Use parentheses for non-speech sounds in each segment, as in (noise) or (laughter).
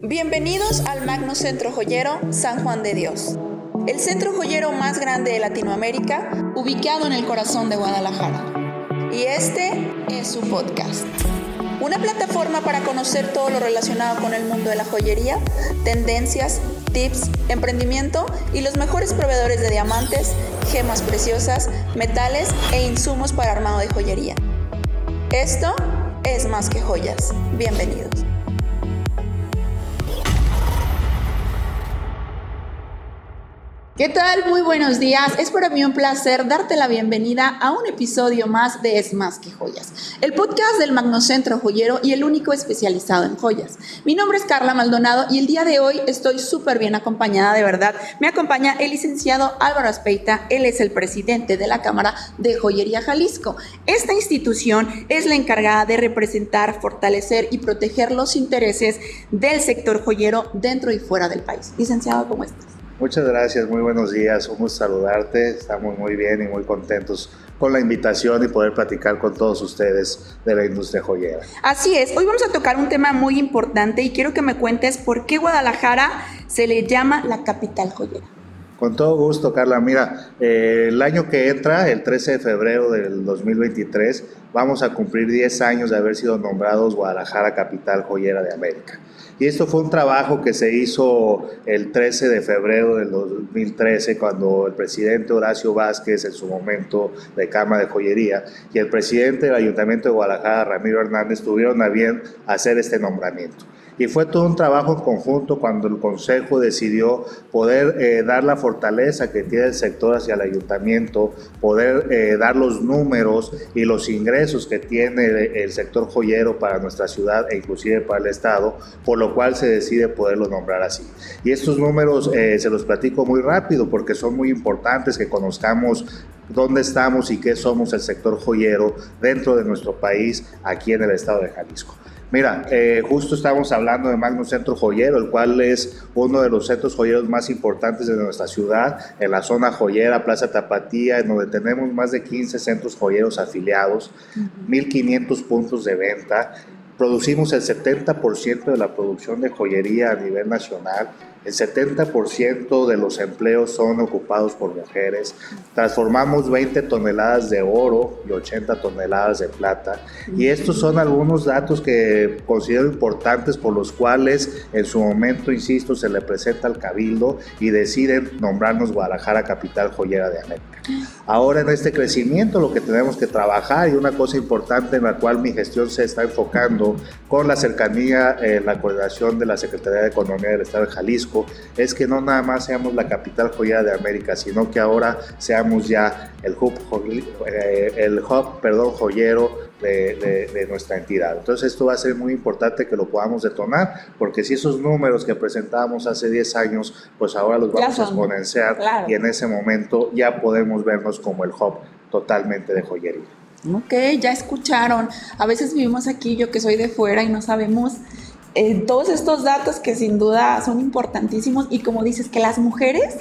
Bienvenidos al Magno Centro Joyero San Juan de Dios, el centro joyero más grande de Latinoamérica, ubicado en el corazón de Guadalajara. Y este es su podcast. Una plataforma para conocer todo lo relacionado con el mundo de la joyería, tendencias, tips, emprendimiento y los mejores proveedores de diamantes, gemas preciosas, metales e insumos para armado de joyería. Esto es más que joyas. Bienvenidos. ¿Qué tal? Muy buenos días. Es para mí un placer darte la bienvenida a un episodio más de Es más que joyas, el podcast del Magnocentro Joyero y el único especializado en joyas. Mi nombre es Carla Maldonado y el día de hoy estoy súper bien acompañada, de verdad. Me acompaña el licenciado Álvaro Aspeita, él es el presidente de la Cámara de Joyería Jalisco. Esta institución es la encargada de representar, fortalecer y proteger los intereses del sector joyero dentro y fuera del país. Licenciado, ¿cómo estás? Muchas gracias, muy buenos días, un gusto saludarte, estamos muy bien y muy contentos con la invitación y poder platicar con todos ustedes de la industria joyera. Así es, hoy vamos a tocar un tema muy importante y quiero que me cuentes por qué Guadalajara se le llama la capital joyera. Con todo gusto, Carla. Mira, eh, el año que entra, el 13 de febrero del 2023, vamos a cumplir 10 años de haber sido nombrados Guadalajara Capital Joyera de América. Y esto fue un trabajo que se hizo el 13 de febrero del 2013, cuando el presidente Horacio Vázquez, en su momento de Cámara de Joyería, y el presidente del Ayuntamiento de Guadalajara, Ramiro Hernández, tuvieron a bien hacer este nombramiento. Y fue todo un trabajo en conjunto cuando el Consejo decidió poder eh, dar la fortaleza que tiene el sector hacia el ayuntamiento, poder eh, dar los números y los ingresos que tiene el sector joyero para nuestra ciudad e inclusive para el Estado, por lo cual se decide poderlo nombrar así. Y estos números eh, se los platico muy rápido porque son muy importantes que conozcamos dónde estamos y qué somos el sector joyero dentro de nuestro país aquí en el estado de Jalisco. Mira, eh, justo estamos hablando de Magno Centro Joyero, el cual es uno de los centros joyeros más importantes de nuestra ciudad, en la zona joyera, Plaza Tapatía, en donde tenemos más de 15 centros joyeros afiliados, 1.500 puntos de venta. Producimos el 70% de la producción de joyería a nivel nacional el 70% de los empleos son ocupados por mujeres. Transformamos 20 toneladas de oro y 80 toneladas de plata. Y estos son algunos datos que considero importantes por los cuales en su momento, insisto, se le presenta al Cabildo y deciden nombrarnos Guadalajara Capital Joyera de América. Ahora en este crecimiento lo que tenemos que trabajar y una cosa importante en la cual mi gestión se está enfocando con la cercanía, en la coordinación de la Secretaría de Economía del Estado de Jalisco, es que no nada más seamos la capital joyera de América, sino que ahora seamos ya el hub, eh, el hub perdón, joyero de, nuestra entidad. Entonces esto va a ser muy importante que lo podamos detonar, porque si esos números que presentábamos hace 10 años, pues ahora los vamos a exponenciar y en ese momento ya podemos vernos como el hub totalmente de joyería. Ok, ya escucharon. A veces vivimos aquí, yo que soy de fuera y no sabemos eh, todos estos datos que sin duda son importantísimos y como dices, que las mujeres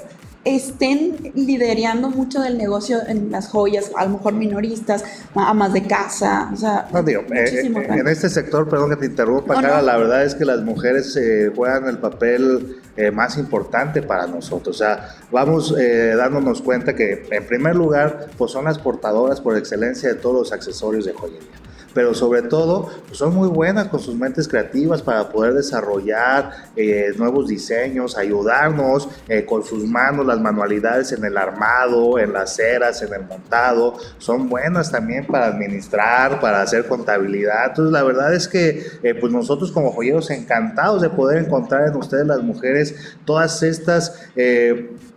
estén liderando mucho del negocio en las joyas, a lo mejor minoristas, amas de casa, o sea, no, digo, eh, eh, en este sector, perdón que te interrumpa, la verdad es que las mujeres juegan el papel más importante para nosotros, o sea, vamos dándonos cuenta que en primer lugar, pues son las portadoras por excelencia de todos los accesorios de joyería pero sobre todo pues, son muy buenas con sus mentes creativas para poder desarrollar eh, nuevos diseños, ayudarnos eh, con sus manos, las manualidades en el armado, en las ceras, en el montado, son buenas también para administrar, para hacer contabilidad. Entonces la verdad es que eh, pues nosotros como joyeros encantados de poder encontrar en ustedes las mujeres todas estas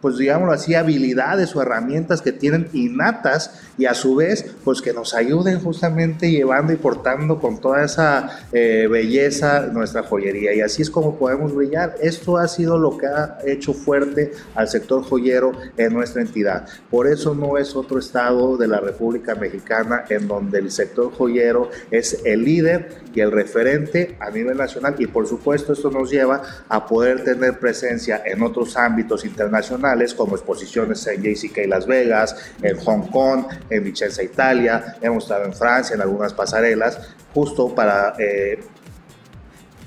pues digámoslo así, habilidades o herramientas que tienen innatas y a su vez, pues que nos ayuden justamente llevando y portando con toda esa eh, belleza nuestra joyería. Y así es como podemos brillar. Esto ha sido lo que ha hecho fuerte al sector joyero en nuestra entidad. Por eso no es otro estado de la República Mexicana en donde el sector joyero es el líder y el referente a nivel nacional. Y por supuesto esto nos lleva a poder tener presencia en otros ámbitos internacionales como exposiciones en JCK Las Vegas, en Hong Kong, en Vicenza, Italia, hemos estado en Francia en algunas pasarelas, justo para... Eh,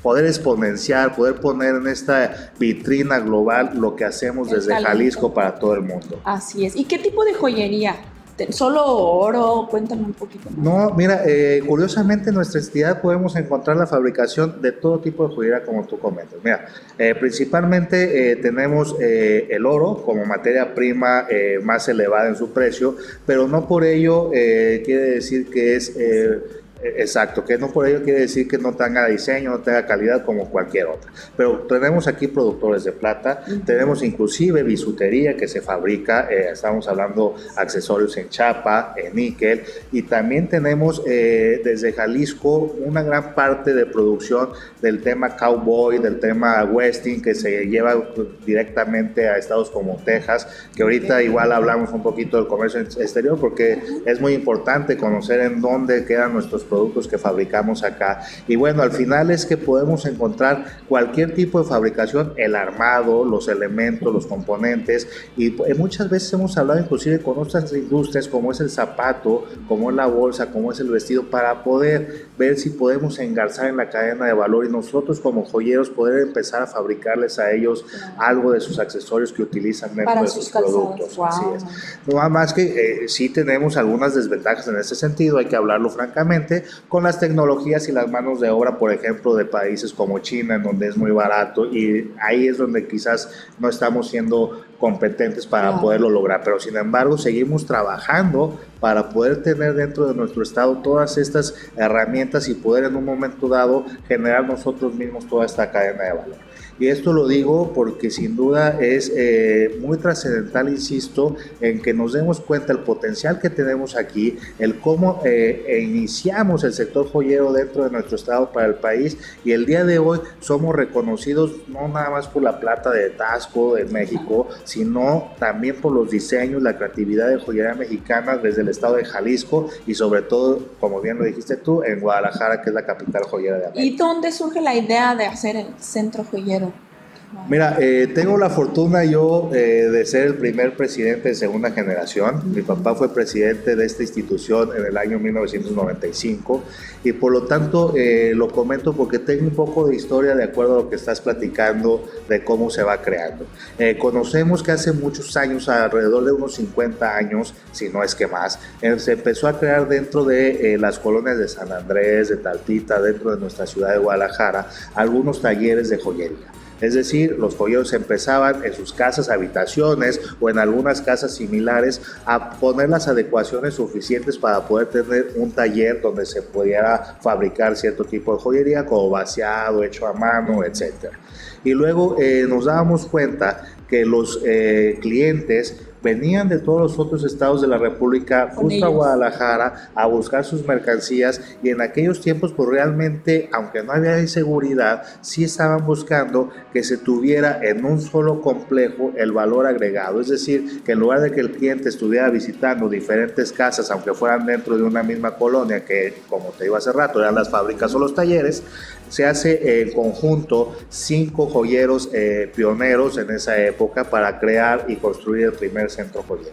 poder exponenciar, poder poner en esta vitrina global lo que hacemos desde Jalisco para todo el mundo. Así es. ¿Y qué tipo de joyería? ¿Solo oro? Cuéntame un poquito más. No, mira, eh, curiosamente en nuestra entidad podemos encontrar la fabricación de todo tipo de joyería como tú comentas. Mira, eh, principalmente eh, tenemos el oro como materia prima más elevada en su precio, pero no por ello quiere decir que es Exacto, que no por ello quiere decir que no tenga diseño, no tenga calidad como cualquier otra. Pero tenemos aquí productores de plata, tenemos inclusive bisutería que se fabrica, eh, estamos hablando accesorios en chapa, en níquel, y también tenemos eh, desde Jalisco una gran parte de producción del tema cowboy, del tema westing, que se lleva directamente a estados como Texas, que ahorita igual hablamos un poquito del comercio exterior porque es muy importante conocer en dónde quedan nuestros productos que fabricamos acá. Y bueno, al final es que podemos encontrar cualquier tipo de fabricación, el armado, los elementos, los componentes, y muchas veces hemos hablado inclusive con otras industrias como es el zapato, como es la bolsa, como es el vestido, para poder ver si podemos engarzar en la cadena de valor y nosotros como joyeros poder empezar a fabricarles a ellos algo de sus accesorios que utilizan dentro de sus, productos. Así es. No más que eh, sí tenemos algunas desventajas en ese sentido, hay que hablarlo francamente, con las tecnologías y las manos de obra, por ejemplo, de países como China, en donde es muy barato y ahí es donde quizás no estamos siendo competentes para poderlo lograr, pero sin embargo seguimos trabajando para poder tener dentro de nuestro estado todas estas herramientas y poder en un momento dado generar nosotros mismos toda esta cadena de valor. Y esto lo digo porque sin duda es eh, muy trascendental, insisto, en que nos demos cuenta el potencial que tenemos aquí, el cómo eh, e iniciamos el sector joyero dentro de nuestro estado para el país y el día de hoy somos reconocidos no nada más por la plata de Tasco de México, sino también por los diseños, la creatividad de joyería mexicana desde el estado de Jalisco y sobre todo, como bien lo dijiste tú, en Guadalajara, que es la capital joyera de América. ¿Y dónde surge la idea de hacer el centro joyero? Mira, eh, tengo la fortuna yo eh, de ser el primer presidente de segunda generación. Mi papá fue presidente de esta institución en el año 1995 y por lo tanto eh, lo comento porque tengo un poco de historia de acuerdo a lo que estás platicando de cómo se va creando. conocemos que hace muchos años, alrededor de unos 50 años, si no es que más, se empezó a crear dentro de las colonias de San Andrés, de Taltita, dentro de nuestra ciudad de Guadalajara, algunos talleres de joyería. Es decir, los joyeros empezaban en sus casas, habitaciones o en algunas casas similares a poner las adecuaciones suficientes para poder tener un taller donde se pudiera fabricar cierto tipo de joyería como vaciado, hecho a mano, etc. Y luego eh, nos dábamos cuenta que los eh, clientes venían de todos los otros estados de la República justo a Guadalajara a buscar sus mercancías y en aquellos tiempos pues realmente, aunque no había inseguridad, sí estaban buscando que se tuviera en un solo complejo el valor agregado, es decir, que en lugar de que el cliente estuviera visitando diferentes casas, aunque fueran dentro de una misma colonia, que como te digo hace rato, eran las fábricas o los talleres, se hace en conjunto cinco joyeros eh, pioneros en esa época para crear y construir el primer centro joyero.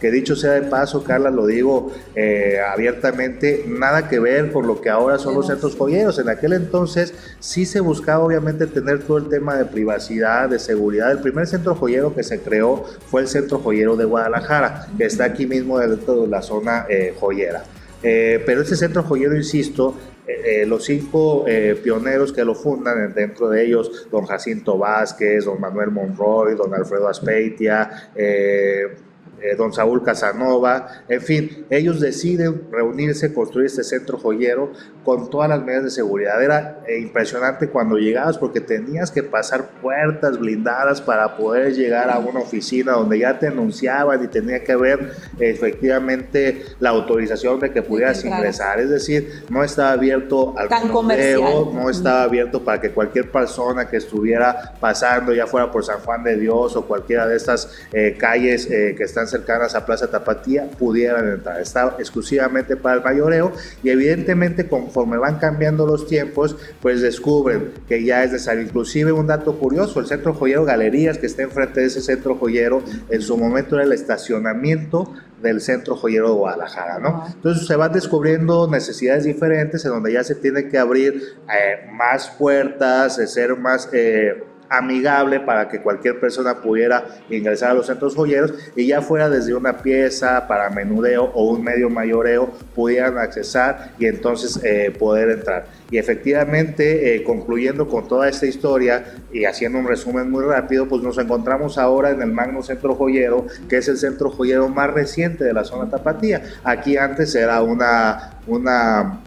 Que dicho sea de paso, Carla, lo digo eh, abiertamente, nada que ver con lo que ahora son los centros joyeros. En aquel entonces sí se buscaba obviamente tener todo el tema de privacidad, de seguridad. El primer centro joyero que se creó fue el Centro Joyero de Guadalajara, que está aquí mismo dentro de la zona eh, joyera. pero ese centro joyero, insisto, eh, los cinco eh, pioneros que lo fundan, dentro de ellos don Jacinto Vázquez, don Manuel Monroy, don Alfredo Aspeitia, eh, don Saúl Casanova, en fin, ellos deciden reunirse, construir este centro joyero con todas las medidas de seguridad. Era eh, impresionante cuando llegabas porque tenías que pasar puertas blindadas para poder llegar a una oficina donde ya te anunciaban y tenía que ver efectivamente la autorización de que pudieras ingresar. Es decir, no estaba abierto al comercio, no estaba abierto para que cualquier persona que estuviera pasando, ya fuera por San Juan de Dios o cualquiera de estas eh, calles que están cercanas a Plaza Tapatía pudieran entrar. Está exclusivamente para el mayoreo y evidentemente conforme van cambiando los tiempos, pues descubren que ya es necesario. Inclusive un dato curioso, el centro joyero Galerías que está enfrente de ese centro joyero, en su momento era el estacionamiento del centro joyero de Guadalajara, ¿no? Entonces se van descubriendo necesidades diferentes en donde ya se tiene que abrir eh, más puertas, ser más... Eh, amigable para que cualquier persona pudiera ingresar a los centros joyeros y ya fuera desde una pieza para menudeo o un medio mayoreo pudieran accesar y entonces eh, poder entrar. Y efectivamente, eh, concluyendo con toda esta historia y haciendo un resumen muy rápido, pues nos encontramos ahora en el Magno Centro Joyero, que es el centro joyero más reciente de la zona Tapatía. Aquí antes era una, una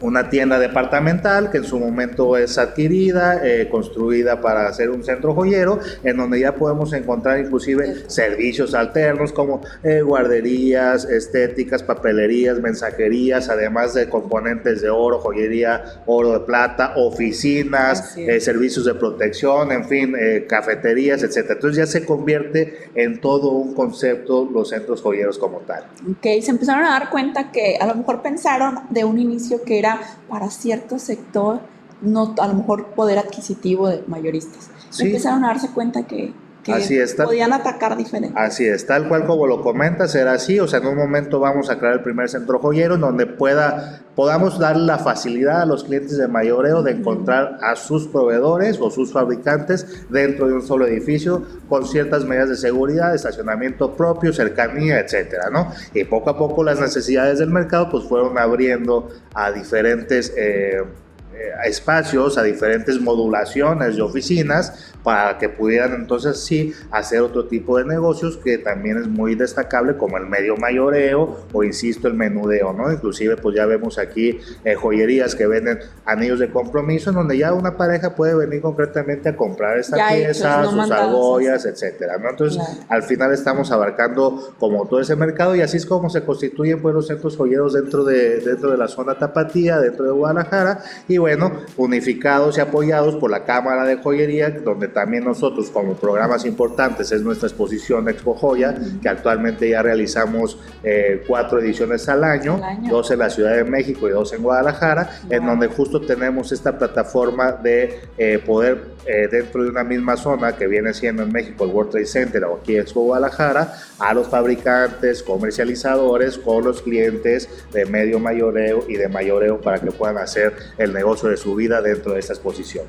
una tienda departamental que en su momento es adquirida, eh, construida para hacer un centro joyero, en donde ya podemos encontrar inclusive servicios alternos como eh, guarderías, estéticas, papelerías, mensajerías, además de componentes de oro, joyería, oro de plata, oficinas, eh, servicios de protección, en fin, cafeterías, etc. Entonces ya se convierte en todo un concepto los centros joyeros como tal. Ok, se empezaron a dar cuenta que a lo mejor pensaron de un inicio que era para cierto sector, no a lo mejor poder adquisitivo de mayoristas. Empezaron a darse cuenta que, Así podían atacar diferente. Así es, tal cual como lo comentas, era así, o sea, en un momento vamos a crear el primer centro joyero en donde pueda, podamos dar la facilidad a los clientes de mayoreo de encontrar a sus proveedores o sus fabricantes dentro de un solo edificio con ciertas medidas de seguridad, estacionamiento propio, cercanía, etcétera, ¿no? Y poco a poco las necesidades del mercado pues fueron abriendo a diferentes... Eh, eh, espacios, a diferentes modulaciones de oficinas para que pudieran entonces sí hacer otro tipo de negocios que también es muy destacable como el medio mayoreo o insisto el menudeo, ¿no? Inclusive pues ya vemos aquí eh, joyerías que venden anillos de compromiso en donde ya una pareja puede venir concretamente a comprar esta pieza, sus argollas, etcétera, ¿no? Entonces al final estamos abarcando como todo ese mercado y así es como se constituyen pues los centros joyeros dentro de, dentro de la zona tapatía, dentro de Guadalajara y bueno, unificados y apoyados por la Cámara de Joyería, donde también nosotros como programas importantes es nuestra exposición Expo Joya, que actualmente ya realizamos eh, cuatro ediciones al año, dos en la Ciudad de México y dos en Guadalajara, en donde justo tenemos esta plataforma de eh, poder eh, dentro de una misma zona que viene siendo en México el World Trade Center o aquí Expo Guadalajara, a los fabricantes, comercializadores con los clientes de medio mayoreo y de mayoreo para que puedan hacer el negocio de su vida dentro de esta exposición.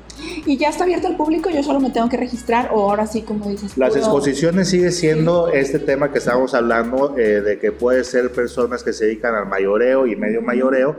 Y ya está abierto al público, yo solo me tengo que registrar o ahora sí, como dices. Las exposiciones sigue siendo este tema que estábamos hablando eh, de que puede ser personas que se dedican al mayoreo y medio mayoreo,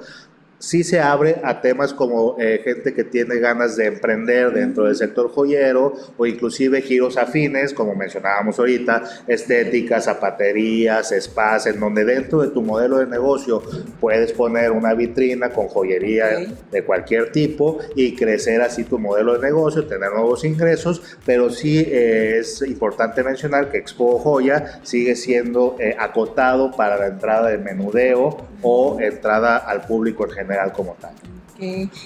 sí se abre a temas como eh, gente que tiene ganas de emprender dentro del sector joyero o inclusive giros afines, como mencionábamos ahorita, estéticas, zapaterías, spas, en donde dentro de tu modelo de negocio puedes poner una vitrina con joyería de cualquier tipo y crecer así tu modelo de negocio, tener nuevos ingresos, pero sí eh, es importante mencionar que Expo Joya sigue siendo eh, acotado para la entrada de menudeo o entrada al público en general como tal.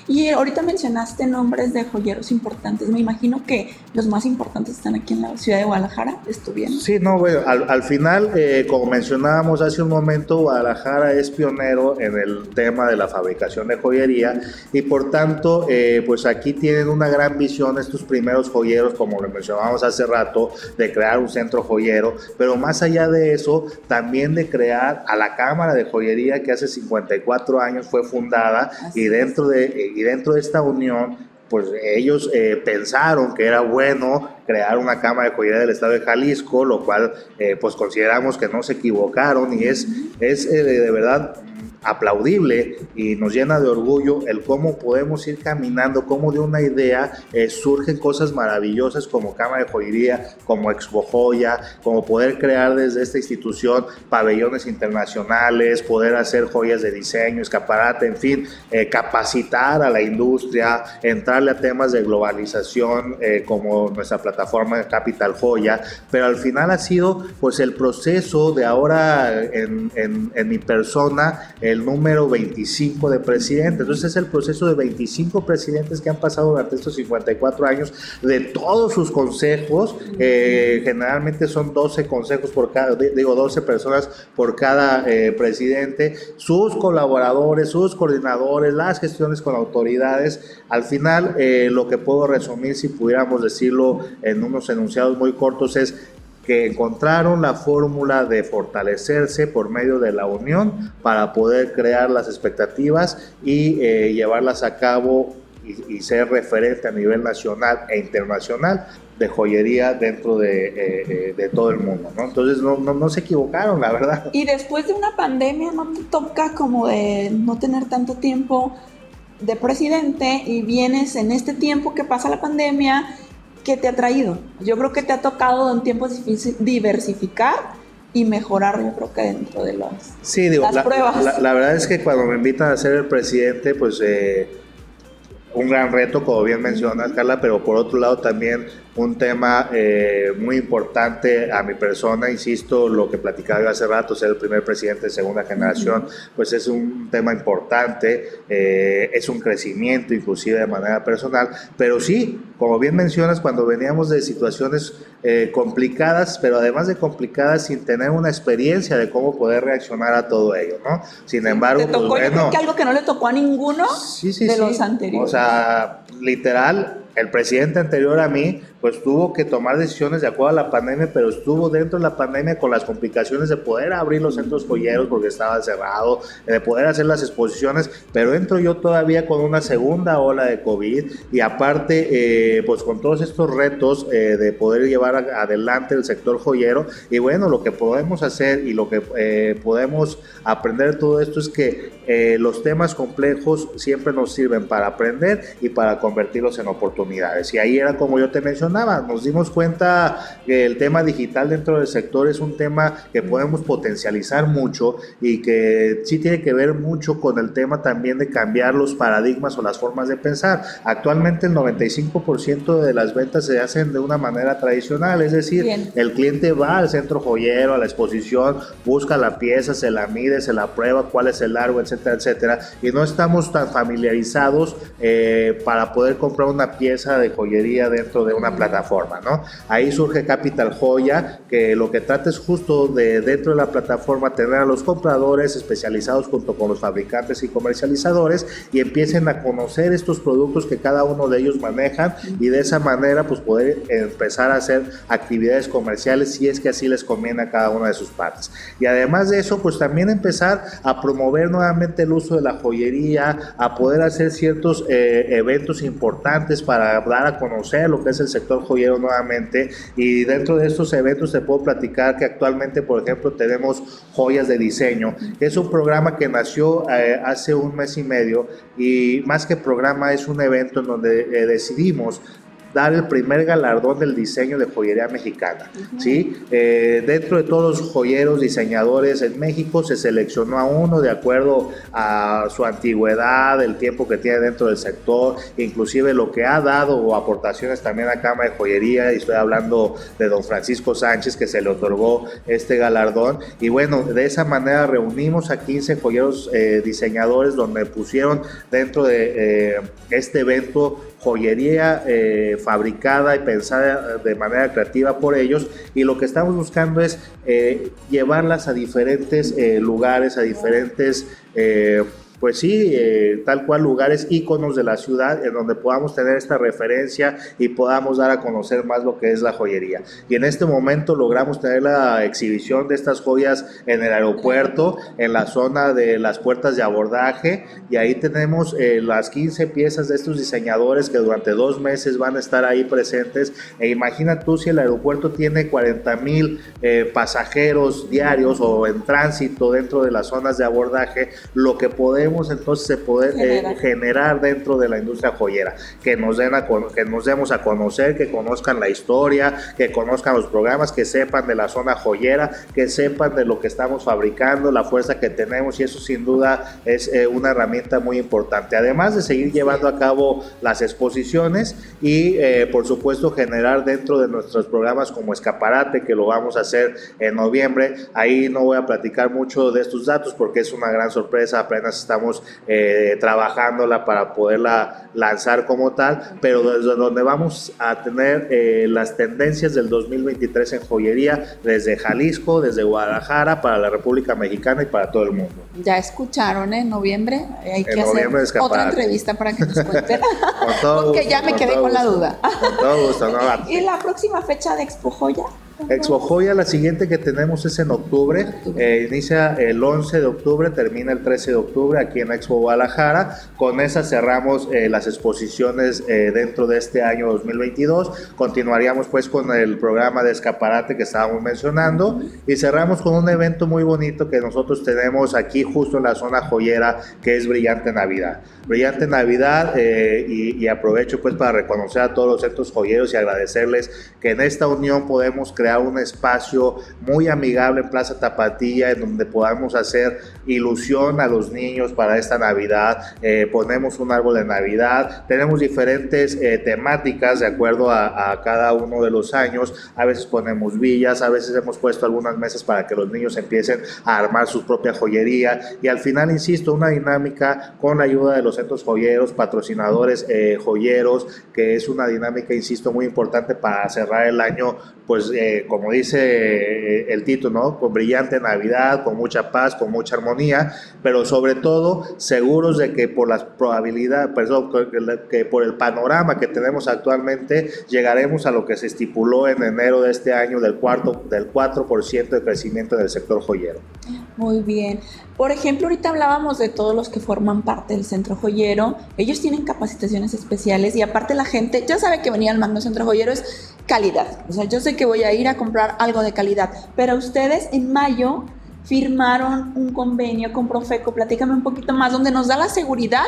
Y ahorita mencionaste nombres de joyeros importantes. Me imagino que los más importantes están aquí en la ciudad de Guadalajara. ¿Estuvieron? Sí, no, bueno, al, final, eh, como mencionábamos hace un momento, Guadalajara es pionero en el tema de la fabricación de joyería y por tanto, eh, pues aquí tienen una gran visión estos primeros joyeros, como lo mencionábamos hace rato, de crear un centro joyero, pero más allá de eso, también de crear a la Cámara de Joyería que hace 54 años fue fundada y dentro de, y dentro de esta unión, pues ellos eh, pensaron que era bueno crear una cámara de joyería del estado de Jalisco, lo cual eh, pues consideramos que no se equivocaron y es, es eh, de verdad aplaudible y nos llena de orgullo el cómo podemos ir caminando, cómo de una idea eh, surgen cosas maravillosas como Cámara de Joyería, como Expo Joya, como poder crear desde esta institución pabellones internacionales, poder hacer joyas de diseño, escaparate, en fin, eh, capacitar a la industria, entrarle a temas de globalización eh, como nuestra plataforma Capital Joya, pero al final ha sido pues el proceso de ahora en, en, en mi persona, el número 25 de presidente. Entonces es el proceso de 25 presidentes que han pasado durante estos 54 años de todos sus consejos. Eh, generalmente son 12 consejos por cada, digo 12 personas por cada eh, presidente, sus colaboradores, sus coordinadores, las gestiones con autoridades. Al final, eh, lo que puedo resumir, si pudiéramos decirlo en unos enunciados muy cortos, es que encontraron la fórmula de fortalecerse por medio de la unión para poder crear las expectativas y eh, llevarlas a cabo y, ser referente a nivel nacional e internacional de joyería dentro de, eh, eh, todo el mundo, ¿no? Entonces no, no, se equivocaron, la verdad. Y después de una pandemia no te toca como de no tener tanto tiempo de presidente y vienes en este tiempo que pasa la pandemia ¿qué te ha traído? Yo creo que te ha tocado en tiempos difíciles diversificar y mejorar, yo creo que dentro de las, sí, digo, las pruebas. La, verdad es que cuando me invitan a ser el presidente, pues eh, un gran reto, como bien mencionas, Carla, pero por otro lado también un tema eh, muy importante a mi persona, insisto, lo que platicaba yo hace rato, ser el primer presidente de segunda generación, pues es un tema importante, eh, es un crecimiento inclusive de manera personal, pero sí, como bien mencionas, cuando veníamos de situaciones eh, complicadas, pero además de complicadas sin tener una experiencia de cómo poder reaccionar a todo ello, ¿no? Sin embargo, pues, bueno, que algo que no le tocó a ninguno de los anteriores. O sea, literal, el presidente anterior a mí pues tuvo que tomar decisiones de acuerdo a la pandemia, pero estuvo dentro de la pandemia con las complicaciones de poder abrir los centros joyeros porque estaba cerrado, de poder hacer las exposiciones, pero entro yo todavía con una segunda ola de COVID y aparte, eh, pues con todos estos retos eh, de poder llevar adelante el sector joyero. Y bueno, lo que podemos hacer y lo que eh, podemos aprender de todo esto es que los temas complejos siempre nos sirven para aprender y para convertirlos en oportunidades. Y ahí era como yo te mencioné, nos dimos cuenta que el tema digital dentro del sector es un tema que podemos potencializar mucho y que sí tiene que ver mucho con el tema también de cambiar los paradigmas o las formas de pensar. Actualmente el 95% de las ventas se hacen de una manera tradicional, es decir, el cliente va al centro joyero, a la exposición, busca la pieza, se la mide, se la prueba, cuál es el largo, etcétera, etcétera, y no estamos tan familiarizados eh, para poder comprar una pieza de joyería dentro de una plataforma ¿no? Ahí surge Capital Joya, que lo que trata es justo de dentro de la plataforma tener a los compradores especializados junto con los fabricantes y comercializadores y empiecen a conocer estos productos que cada uno de ellos manejan y de esa manera pues poder empezar a hacer actividades comerciales si es que así les conviene a cada una de sus partes. Y además de eso pues también empezar a promover nuevamente el uso de la joyería, a poder hacer ciertos eh, eventos importantes para dar a conocer lo que es el sector joyero nuevamente. Y dentro de estos eventos te puedo platicar que actualmente, por ejemplo, tenemos Joyas de Diseño, es un programa que nació eh, hace un mes y medio y más que programa es un evento en donde eh, decidimos dar el primer galardón del diseño de joyería mexicana. ¿sí? Eh, dentro de todos los joyeros diseñadores en México se seleccionó a uno de acuerdo a su antigüedad, el tiempo que tiene dentro del sector, inclusive lo que ha dado o aportaciones también a Cámara de Joyería, y estoy hablando de don Francisco Sánchez que se le otorgó este galardón. Y bueno, de esa manera reunimos a 15 joyeros eh, diseñadores donde pusieron dentro de eh, este evento joyería eh, fabricada y pensada de manera creativa por ellos. Y lo que estamos buscando es eh, llevarlas a diferentes eh, lugares, a diferentes pues sí, eh, tal cual lugares íconos de la ciudad en donde podamos tener esta referencia y podamos dar a conocer más lo que es la joyería. Y en este momento logramos tener la exhibición de estas joyas en el aeropuerto, en la zona de las puertas de abordaje, y ahí tenemos eh, las 15 piezas de estos diseñadores que durante dos meses van a estar ahí presentes. E imagina tú si el aeropuerto tiene 40 mil eh, pasajeros diarios o en tránsito dentro de las zonas de abordaje, lo que podemos queremos entonces poder eh, generar. dentro de la industria joyera, que nos, den a, que nos demos a conocer, que conozcan la historia, que conozcan los programas, que sepan de la zona joyera, que sepan de lo que estamos fabricando, la fuerza que tenemos y eso sin duda es eh, una herramienta muy importante. Además de seguir llevando a cabo las exposiciones y eh, por supuesto generar dentro de nuestros programas como escaparate, que lo vamos a hacer en noviembre, ahí no voy a platicar mucho de estos datos porque es una gran sorpresa, apenas estamos eh, trabajándola para poderla lanzar como tal, pero desde donde vamos a tener eh, las tendencias del 2023 en joyería desde Jalisco, desde Guadalajara, para la República Mexicana y para todo el mundo. Ya escucharon, en noviembre hay que hacer otra entrevista para que nos cuenten, (laughs) porque (laughs) ya me quedé con la duda. Con todo gusto, ¿no? (laughs) ¿Y la próxima fecha de Expo Joya? Expo Joya, la siguiente que tenemos es en octubre, eh, inicia el 11 de octubre, termina el 13 de octubre aquí en Expo Guadalajara. Con esa cerramos eh, las exposiciones eh, dentro de este año 2022. Continuaríamos pues con el programa de escaparate que estábamos mencionando y cerramos con un evento muy bonito que nosotros tenemos aquí justo en la zona joyera que es Brillante Navidad. Brillante Navidad y, y aprovecho pues para reconocer a todos los centros joyeros y agradecerles que en esta unión podemos crear un espacio muy amigable en Plaza Tapatía en donde podamos hacer ilusión a los niños para esta Navidad. Eh, ponemos un árbol de Navidad, tenemos diferentes eh, temáticas de acuerdo a, a, cada uno de los años. A veces ponemos villas, a veces hemos puesto algunas mesas para que los niños empiecen a armar su propia joyería y al final, insisto, una dinámica con la ayuda de los centros joyeros, patrocinadores eh, joyeros, que es una dinámica, insisto, muy importante para cerrar el año, pues como dice eh, el título. Con brillante Navidad, con mucha paz, con mucha armonía, pero sobre todo seguros de que por las probabilidades, que por el panorama que tenemos actualmente, llegaremos a lo que se estipuló en enero de este año del, cuarto, del 4% de crecimiento del sector joyero. Muy bien. Por ejemplo, ahorita hablábamos de todos los que forman parte del centro joyero. Ellos tienen capacitaciones especiales y aparte la gente ya sabe que venir al Magno Centro Joyero calidad. O sea, yo sé que voy a ir a comprar algo de calidad, pero ustedes en mayo firmaron un convenio con Profeco, platícame un poquito más, donde nos da la seguridad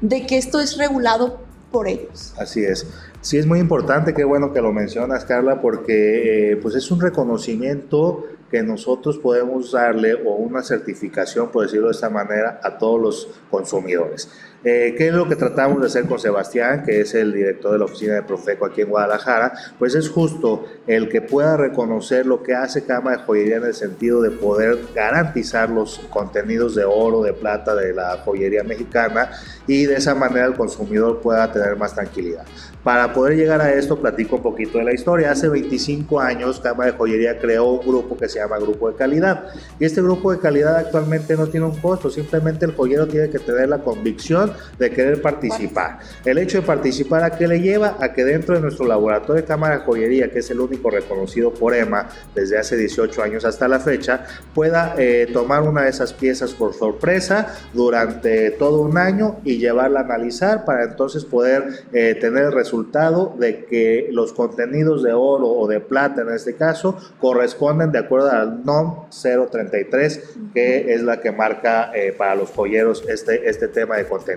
de que esto es regulado por ellos. Así es. Sí, es muy importante, qué bueno que lo mencionas, Carla, porque eh, pues es un reconocimiento que nosotros podemos darle o una certificación, por decirlo de esta manera, a todos los consumidores. Eh, ¿Qué es lo que tratamos de hacer con Sebastián, que es el director de la oficina de Profeco aquí en Guadalajara? Pues es justo el que pueda reconocer lo que hace Cama de Joyería en el sentido de poder garantizar los contenidos de oro, de plata de la joyería mexicana y de esa manera el consumidor pueda tener más tranquilidad. Para poder llegar a esto, platico un poquito de la historia. Hace 25 años, Cama de Joyería creó un grupo que se llama Grupo de Calidad. Y este grupo de calidad actualmente no tiene un costo, simplemente el joyero tiene que tener la convicción de querer participar. El hecho de participar a qué le lleva a que dentro de nuestro laboratorio de cámara de joyería, que es el único reconocido por EMA desde hace 18 años hasta la fecha, pueda eh, tomar una de esas piezas por sorpresa durante todo un año y llevarla a analizar para entonces poder eh, tener el resultado de que los contenidos de oro o de plata en este caso corresponden de acuerdo al NOM 033 que es la que marca eh, para los joyeros este, este tema de contenido.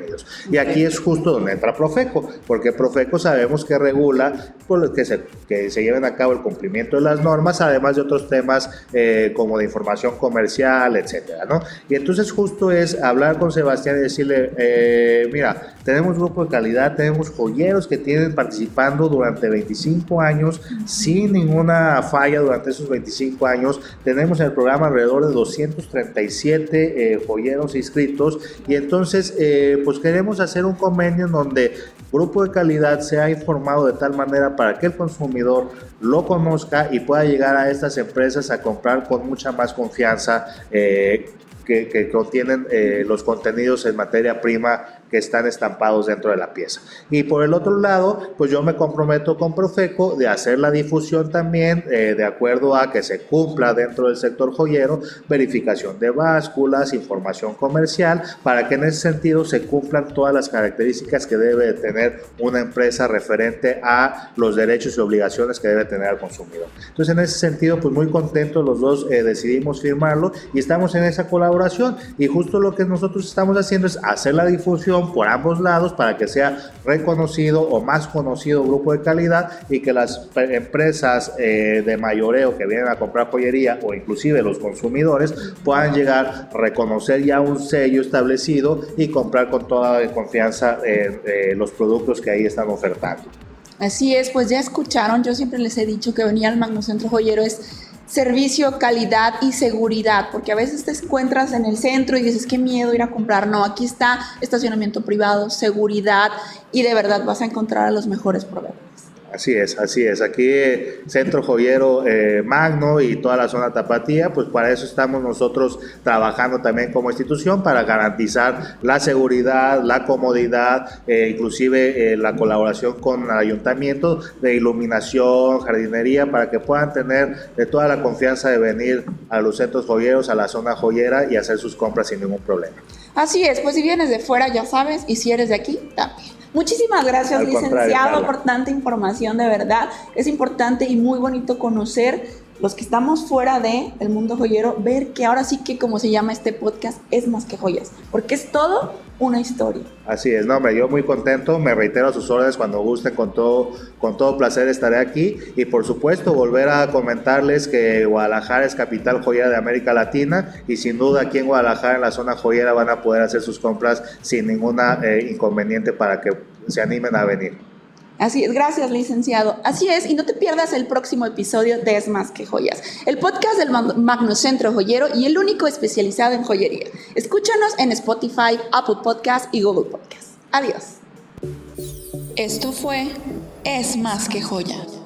Y aquí es justo donde entra Profeco, porque Profeco sabemos que regula por que, se, que se lleven a cabo el cumplimiento de las normas, además de otros temas eh, como de información comercial, etcétera, ¿no? Y entonces justo es hablar con Sebastián y decirle, eh, mira, tenemos grupo de calidad, tenemos joyeros que tienen participando durante 25 años sin ninguna falla durante esos 25 años. Tenemos en el programa alrededor de 237 eh, joyeros inscritos y entonces pues queremos hacer un convenio en donde Grupo de Calidad sea informado de tal manera para que el consumidor lo conozca y pueda llegar a estas empresas a comprar con mucha más confianza. Eh, que, contienen eh, los contenidos en materia prima que están estampados dentro de la pieza. Y por el otro lado, pues yo me comprometo con Profeco de hacer la difusión también eh, de acuerdo a que se cumpla dentro del sector joyero, verificación de básculas, información comercial, para que en ese sentido se cumplan todas las características que debe tener una empresa referente a los derechos y obligaciones que debe tener al consumidor. Entonces, en ese sentido, pues muy contentos los dos eh, decidimos firmarlo y estamos en esa colaboración y justo lo que nosotros estamos haciendo es hacer la difusión por ambos lados para que sea reconocido o más conocido grupo de calidad y que las empresas eh, de mayoreo que vienen a comprar joyería o inclusive los consumidores puedan llegar, reconocer ya un sello establecido y comprar con toda confianza eh, los productos que ahí están ofertando. Así es, pues ya escucharon, yo siempre les he dicho que venía al Magnocentro Joyero es servicio, calidad y seguridad, porque a veces te encuentras en el centro y dices, qué miedo ir a comprar. No, aquí está estacionamiento privado, seguridad y de verdad vas a encontrar a los mejores proveedores. Así es, así es. Aquí Centro Joyero eh, Magno y toda la zona Tapatía, pues para eso estamos nosotros trabajando también como institución para garantizar la seguridad, la comodidad, eh, inclusive eh, la colaboración con el ayuntamiento de iluminación, jardinería, para que puedan tener de toda la confianza de venir a los centros joyeros, a la zona joyera y hacer sus compras sin ningún problema. Así es, pues si vienes de fuera ya sabes y si eres de aquí también. Muchísimas gracias, licenciado, por tanta información, de verdad. Es importante y muy bonito conocer los que estamos fuera de el mundo joyero, ver que ahora sí que como se llama este podcast es más que joyas, porque es todo una historia. Así es, no, hombre, yo muy contento, me reitero a sus órdenes cuando gusten, con todo, con todo placer estaré aquí y por supuesto volver a comentarles que Guadalajara es capital joyera de América Latina y sin duda aquí en Guadalajara, en la zona joyera, van a poder hacer sus compras sin ninguna eh, inconveniente para que se animen a venir. Así es, gracias licenciado. Así es, y no te pierdas el próximo episodio de Es más que joyas, el podcast del Magno Centro Joyero y el único especializado en joyería. Escúchanos en Spotify, Apple Podcast y Google Podcast. Adiós. Esto fue Es más que joyas.